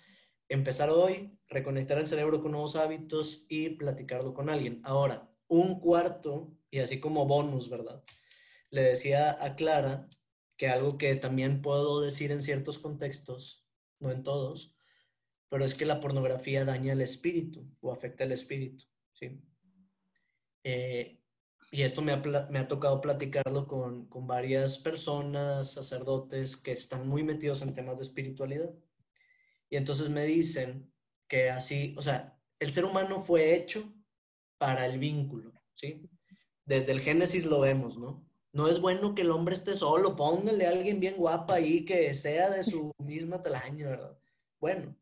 Empezar hoy, reconectar el cerebro con nuevos hábitos y platicarlo con alguien. Ahora, un cuarto, y así como bonus, ¿verdad? Le decía a Clara que algo que también puedo decir en ciertos contextos, no en todos, pero es que la pornografía daña el espíritu o afecta el espíritu, ¿sí? Eh, y esto me ha, tocado platicarlo con, con, varias personas, sacerdotes que están muy metidos en temas de espiritualidad. Y entonces me dicen que así, o sea, el ser humano fue hecho para el vínculo, ¿sí? Desde el Génesis lo vemos, ¿no? No es bueno que el hombre esté solo, póngale a alguien bien guapa ahí que sea de su misma tamaño, ¿verdad? Bueno,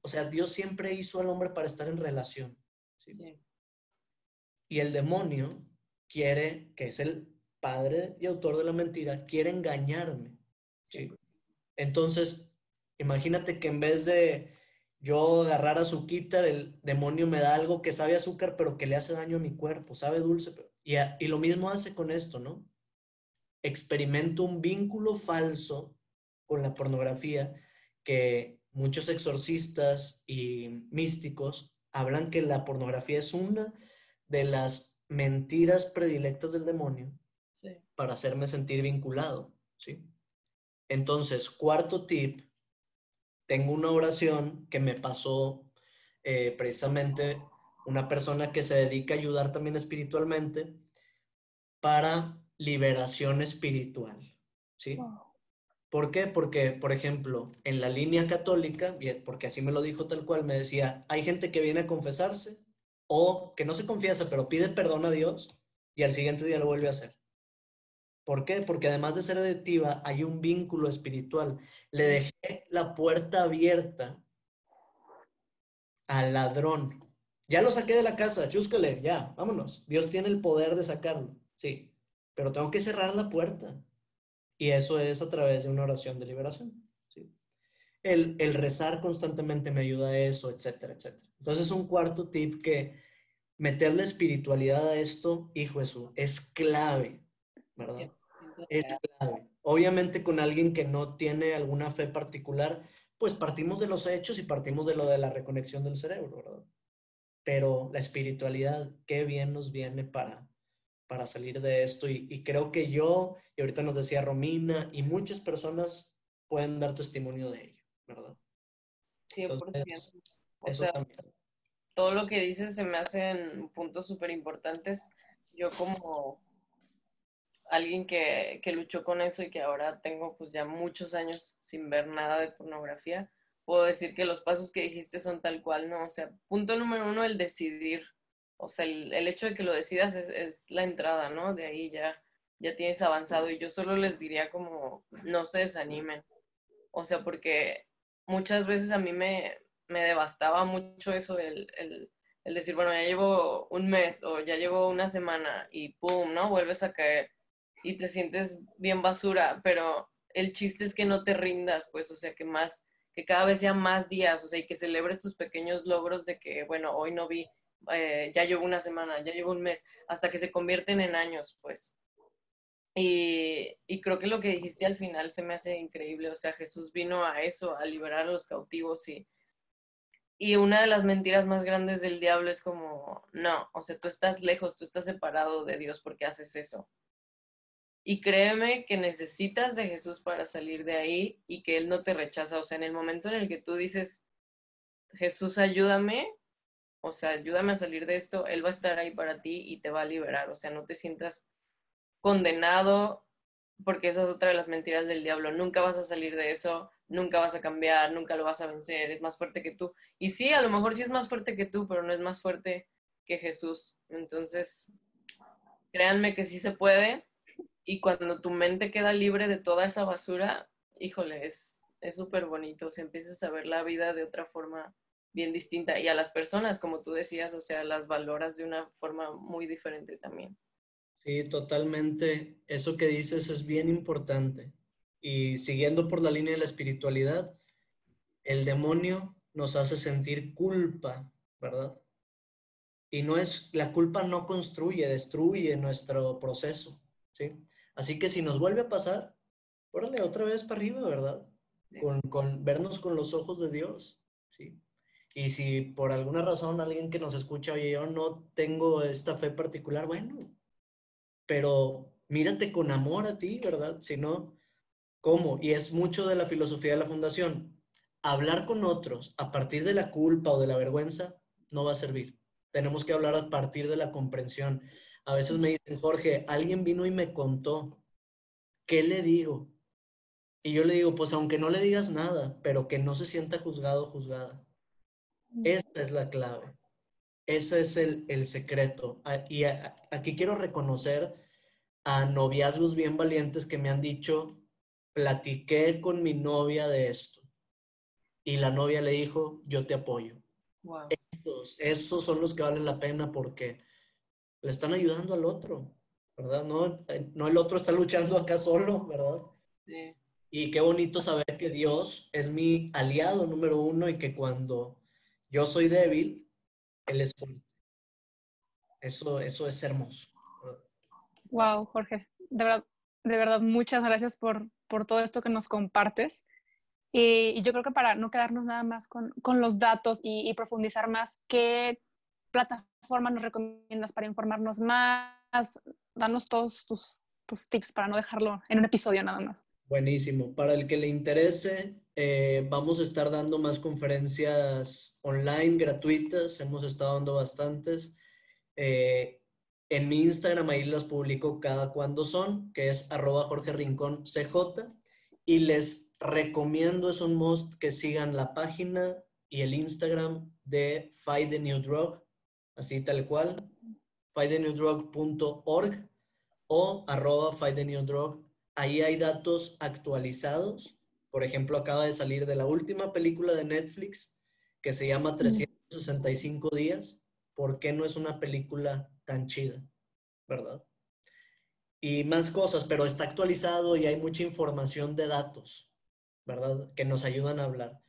o sea, Dios siempre hizo al hombre para estar en relación. ¿sí? sí. Y el demonio quiere, que es el padre y autor de la mentira, quiere engañarme. ¿sí? Entonces, imagínate que en vez de yo agarrar azúcar, el demonio me da algo que sabe azúcar, pero que le hace daño a mi cuerpo, sabe dulce. y, y lo mismo hace con esto, ¿no? Experimento un vínculo falso con la pornografía que muchos exorcistas y místicos hablan que la pornografía es una de las mentiras predilectas del demonio para hacerme sentir vinculado, ¿sí? Entonces, cuarto tip, tengo una oración que me pasó eh, precisamente una persona que se dedica a ayudar también espiritualmente para liberación espiritual, ¿sí? ¿Por qué? Porque, por ejemplo, en la línea católica, porque así me lo dijo tal cual, me decía, hay gente que viene a confesarse o que no se confiesa, pero pide perdón a Dios y al siguiente día lo vuelve a hacer. ¿Por qué? Porque además de ser adictiva, hay un vínculo espiritual. Le dejé la puerta abierta al ladrón. Ya lo saqué de la casa, chúscale, ya, vámonos. Dios tiene el poder de sacarlo, sí, pero tengo que cerrar la puerta. Y eso es a través de una oración de liberación. El, rezar constantemente me ayuda a eso, etcétera, etcétera. Entonces, un cuarto tip que meterle espiritualidad a esto, hijo Jesús, es clave, ¿verdad? Es clave. Obviamente con alguien que no tiene alguna fe particular, pues partimos de los hechos y partimos de lo de la reconexión del cerebro, ¿verdad? Pero la espiritualidad, qué bien nos viene para, para salir de esto. Y, creo que yo, y ahorita nos decía Romina, y muchas personas pueden dar testimonio de ello, ¿verdad? Sí, Entonces, eso también. Todo lo que dices se me hacen puntos súper importantes. Yo como alguien que, que, luchó con eso y que ahora tengo pues ya muchos años sin ver nada de pornografía, puedo decir que los pasos que dijiste son tal cual, ¿no? O sea, punto número uno, el decidir. O sea, el, el hecho de que lo decidas es, es, la entrada, ¿no? De ahí ya, ya tienes avanzado y yo solo les diría como, no se desanimen. O sea, porque muchas veces a mí me, me devastaba mucho eso, el, el, el decir, bueno, ya llevo un mes o ya llevo una semana y ¡pum! ¿no? Vuelves a caer y te sientes bien basura, pero el chiste es que no te rindas, pues, o sea, que más, que cada vez sean más días, o sea, y que celebres tus pequeños logros de que, bueno, hoy no vi, eh, ya llevo una semana, ya llevo un mes, hasta que se convierten en años, pues. Y, y creo que lo que dijiste al final se me hace increíble, o sea, Jesús vino a eso, a liberar a los cautivos y, y una de las mentiras más grandes del diablo es como, no, o sea, tú estás lejos, tú estás separado de Dios porque haces eso. Y créeme que necesitas de Jesús para salir de ahí y que Él no te rechaza. O sea, en el momento en el que tú dices, Jesús, ayúdame, o sea, ayúdame a salir de esto, Él va a estar ahí para ti y te va a liberar. O sea, no te sientas condenado, porque esa es otra de las mentiras del diablo. Nunca vas a salir de eso, nunca vas a cambiar, nunca lo vas a vencer, es más fuerte que tú. Y sí, a lo mejor sí es más fuerte que tú, pero no es más fuerte que Jesús. Entonces, créanme que sí se puede y cuando tu mente queda libre de toda esa basura, híjole, es súper bonito, o sea, empiezas a ver la vida de otra forma bien distinta y a las personas, como tú decías, o sea, las valoras de una forma muy diferente también. Sí, totalmente. Eso que dices es bien importante. Y siguiendo por la línea de la espiritualidad, el demonio nos hace sentir culpa, ¿verdad? Y no es, la culpa no construye, destruye nuestro proceso, ¿sí? Así que si nos vuelve a pasar, órale, otra vez para arriba, ¿verdad? Con, vernos con los ojos de Dios, ¿sí? Y si por alguna razón alguien que nos escucha, oye, yo no tengo esta fe particular, bueno, pero mírate con amor a ti, ¿verdad? Si no, ¿cómo? Y es mucho de la filosofía de la fundación. Hablar con otros a partir de la culpa o de la vergüenza no va a servir. Tenemos que hablar a partir de la comprensión. A veces me dicen, Jorge, alguien vino y me contó, ¿qué le digo? Y yo le digo, pues aunque no le digas nada, pero que no se sienta juzgado o juzgada. Esta es la clave. Ese es el, el secreto. Ah, y aquí quiero reconocer a noviazgos bien valientes que me han dicho, platiqué con mi novia de esto. Y la novia le dijo, yo te apoyo. esos son los que valen la pena porque le están ayudando al otro, ¿verdad? No, eh, no el otro está luchando acá solo, ¿verdad? Sí. Y qué bonito saber que Dios es mi aliado número uno y que cuando yo soy débil, Él es fuerte. Eso, eso es hermoso. Wow, Jorge, de verdad, de verdad, muchas gracias por, por todo esto que nos compartes. Y, yo creo que para no quedarnos nada más con, con los datos y, y, profundizar más, ¿qué plataforma nos recomiendas para informarnos más? Danos todos tus, tus tips para no dejarlo en un episodio nada más. Buenísimo. Para el que le interese, eh, vamos a estar dando más conferencias online gratuitas. Hemos estado dando bastantes. Eh, en mi Instagram ahí las publico cada cuando son, que es arroba Jorge Rincón CJ. Y les recomiendo, es un must que sigan la página y el Instagram de Fight the New Drug así tal cual, fightthenewdrug.org o arroba. Ahí hay datos actualizados. Por ejemplo, acaba de salir de la última película de Netflix que se llama 365 días. ¿Por qué no es una película tan chida? ¿Verdad? Y más cosas, pero está actualizado y hay mucha información de datos, ¿verdad? Que nos ayudan a hablar.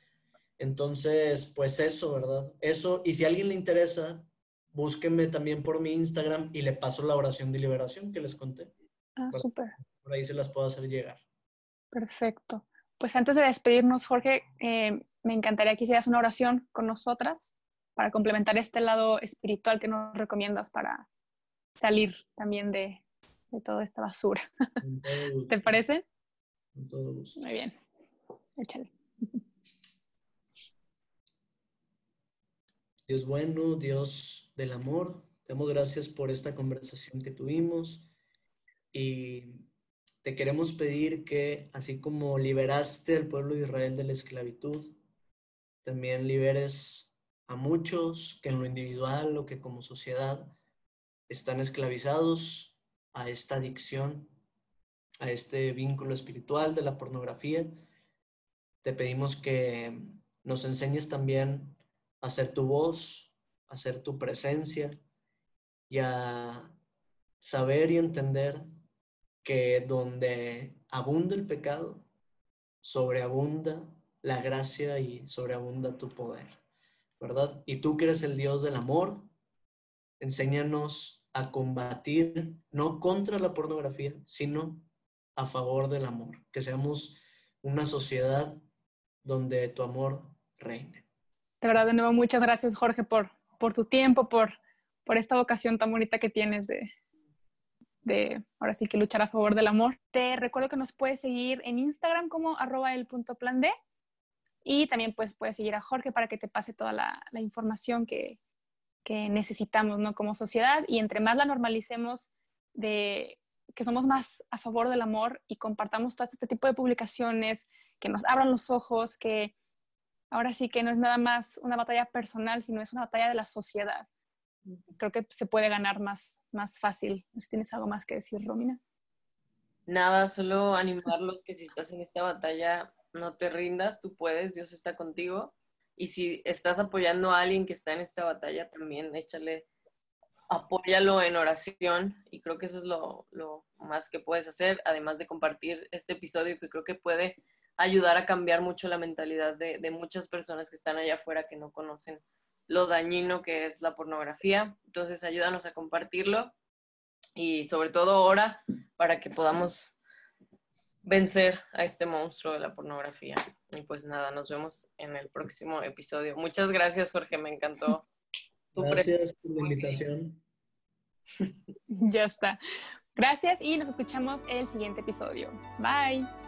Entonces, pues eso, ¿verdad? Eso, y si a alguien le interesa, búsquenme también por mi Instagram y le paso la oración de liberación que les conté. Ah, súper. Por ahí se las puedo hacer llegar. Perfecto. Pues antes de despedirnos, Jorge, eh, me encantaría que hicieras una oración con nosotras para complementar este lado espiritual que nos recomiendas para salir también de, de toda esta basura. ¿Te parece? Con todo gusto. Muy bien. Échale. Dios bueno, Dios del amor, te damos gracias por esta conversación que tuvimos y te queremos pedir que así como liberaste al pueblo de Israel de la esclavitud, también liberes a muchos que en lo individual o que como sociedad están esclavizados a esta adicción, a este vínculo espiritual de la pornografía. Te pedimos que nos enseñes también a ser tu voz, a ser tu presencia y a saber y entender que donde abunda el pecado, sobreabunda la gracia y sobreabunda tu poder, ¿verdad? Y tú que eres el Dios del amor, enséñanos a combatir no contra la pornografía, sino a favor del amor, que seamos una sociedad donde tu amor reine. De verdad, de nuevo, muchas gracias, Jorge, por, por tu tiempo, por, por esta vocación tan bonita que tienes de, de, ahora sí que luchar a favor del amor. Te recuerdo que nos puedes seguir en Instagram como arroba el punto D y también pues puedes seguir a Jorge para que te pase toda la, la información que, que necesitamos, ¿no? Como sociedad y entre más la normalicemos de que somos más a favor del amor y compartamos todo este tipo de publicaciones, que nos abran los ojos, que ahora sí que no es nada más una batalla personal, sino es una batalla de la sociedad. Creo que se puede ganar más, más fácil. si tienes algo más que decir, Romina. Nada, solo animarlos que si estás en esta batalla, no te rindas, tú puedes, Dios está contigo. Y si estás apoyando a alguien que está en esta batalla, también échale, apóyalo en oración. Y creo que eso es lo, lo más que puedes hacer, además de compartir este episodio que creo que puede ayudar a cambiar mucho la mentalidad de, de, muchas personas que están allá afuera que no conocen lo dañino que es la pornografía. Entonces, ayúdanos a compartirlo y sobre todo ahora para que podamos vencer a este monstruo de la pornografía. Y pues nada, nos vemos en el próximo episodio. Muchas gracias, Jorge, me encantó. Tu gracias por la invitación. ya está. Gracias y nos escuchamos el siguiente episodio. Bye. Bye.